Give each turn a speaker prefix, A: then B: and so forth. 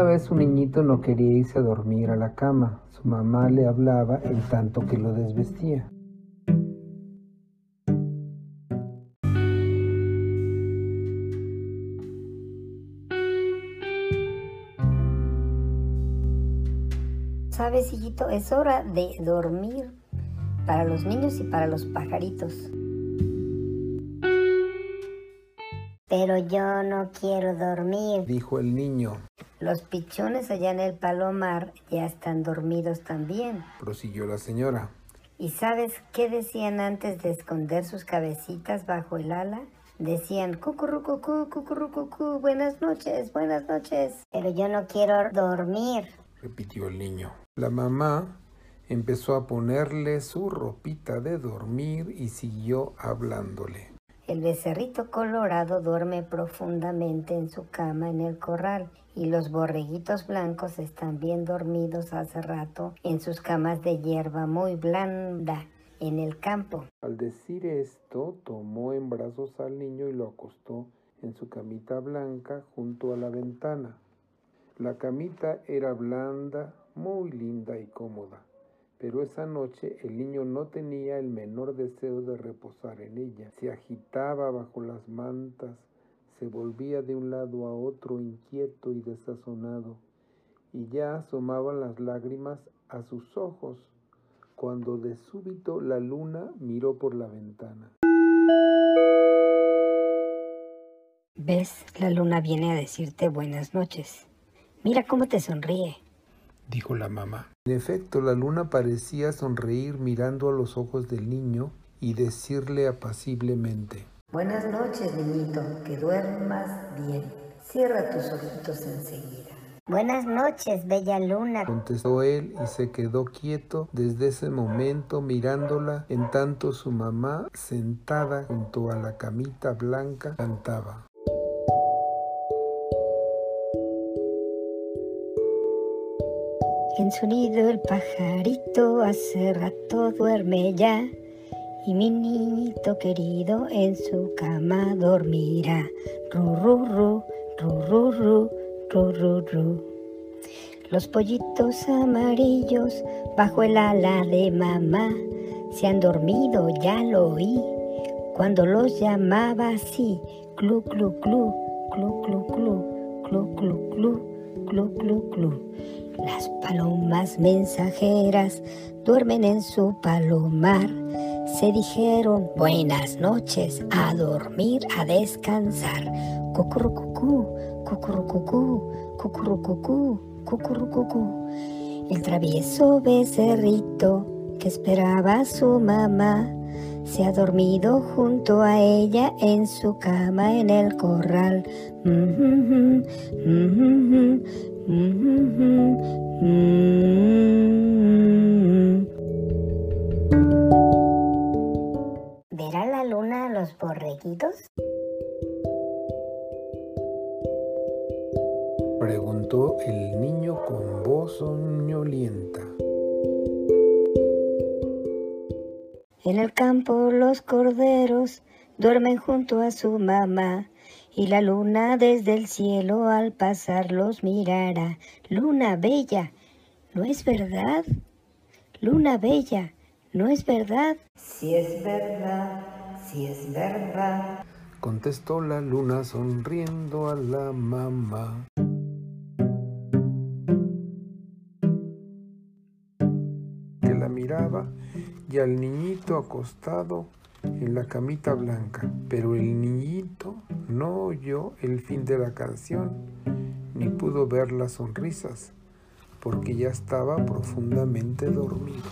A: Una vez un niñito no quería irse a dormir a la cama. Su mamá le hablaba en tanto que lo desvestía.
B: Sabes, hijito, es hora de dormir para los niños y para los pajaritos. Pero yo no quiero dormir,
A: dijo el niño.
B: Los pichones allá en el palomar ya están dormidos también.
A: Prosiguió la señora.
B: ¿Y sabes qué decían antes de esconder sus cabecitas bajo el ala? Decían cucurrucucú, cucurrucucú, buenas noches, buenas noches. Pero yo no quiero dormir,
A: repitió el niño. La mamá empezó a ponerle su ropita de dormir y siguió hablándole.
B: El becerrito colorado duerme profundamente en su cama en el corral y los borreguitos blancos están bien dormidos hace rato en sus camas de hierba muy blanda en el campo.
A: Al decir esto, tomó en brazos al niño y lo acostó en su camita blanca junto a la ventana. La camita era blanda, muy linda y cómoda, pero esa noche el niño no tenía el menor deseo de reposar en ella. Se agitaba bajo las mantas, se volvía de un lado a otro inquieto y desazonado, y ya asomaban las lágrimas a sus ojos, cuando de súbito la luna miró por la ventana.
B: ¿Ves? La luna viene a decirte buenas noches. Mira cómo te sonríe,
A: dijo la mamá. En efecto, la luna parecía sonreír mirando a los ojos del niño y decirle apaciblemente,
B: Buenas noches, niñito, que duermas bien. Cierra tus ojitos enseguida. Buenas noches, bella luna,
A: contestó él y se quedó quieto desde ese momento mirándola en tanto su mamá, sentada junto a la camita blanca, cantaba.
B: en sonido el pajarito hace rato duerme ya y mi niñito querido en su cama dormirá. Ru ru ru, ru ru ru, ru ru ru. Los pollitos amarillos bajo el ala de mamá se han dormido, ya lo oí. Cuando los llamaba así, clu clu clu, clu clu clu, clu clu clu, clu clu clu. Las palomas mensajeras duermen en su palomar se dijeron buenas noches, a dormir, a descansar. Cucurrucucú, cucurrucucú, cucurrucucú, cucurrucucú. El travieso becerrito que esperaba a su mamá se ha dormido junto a ella en su cama en el corral. Los borreguitos?
A: Preguntó el niño con voz soñolienta.
B: En el campo los corderos duermen junto a su mamá y la luna desde el cielo al pasar los mirará. Luna bella, ¿no es verdad? Luna bella, ¿no es verdad? Si es verdad si es verdad.
A: Contestó la luna sonriendo a la mamá. Que la miraba y al niñito acostado en la camita blanca, pero el niñito no oyó el fin de la canción ni pudo ver las sonrisas, porque ya estaba profundamente dormido.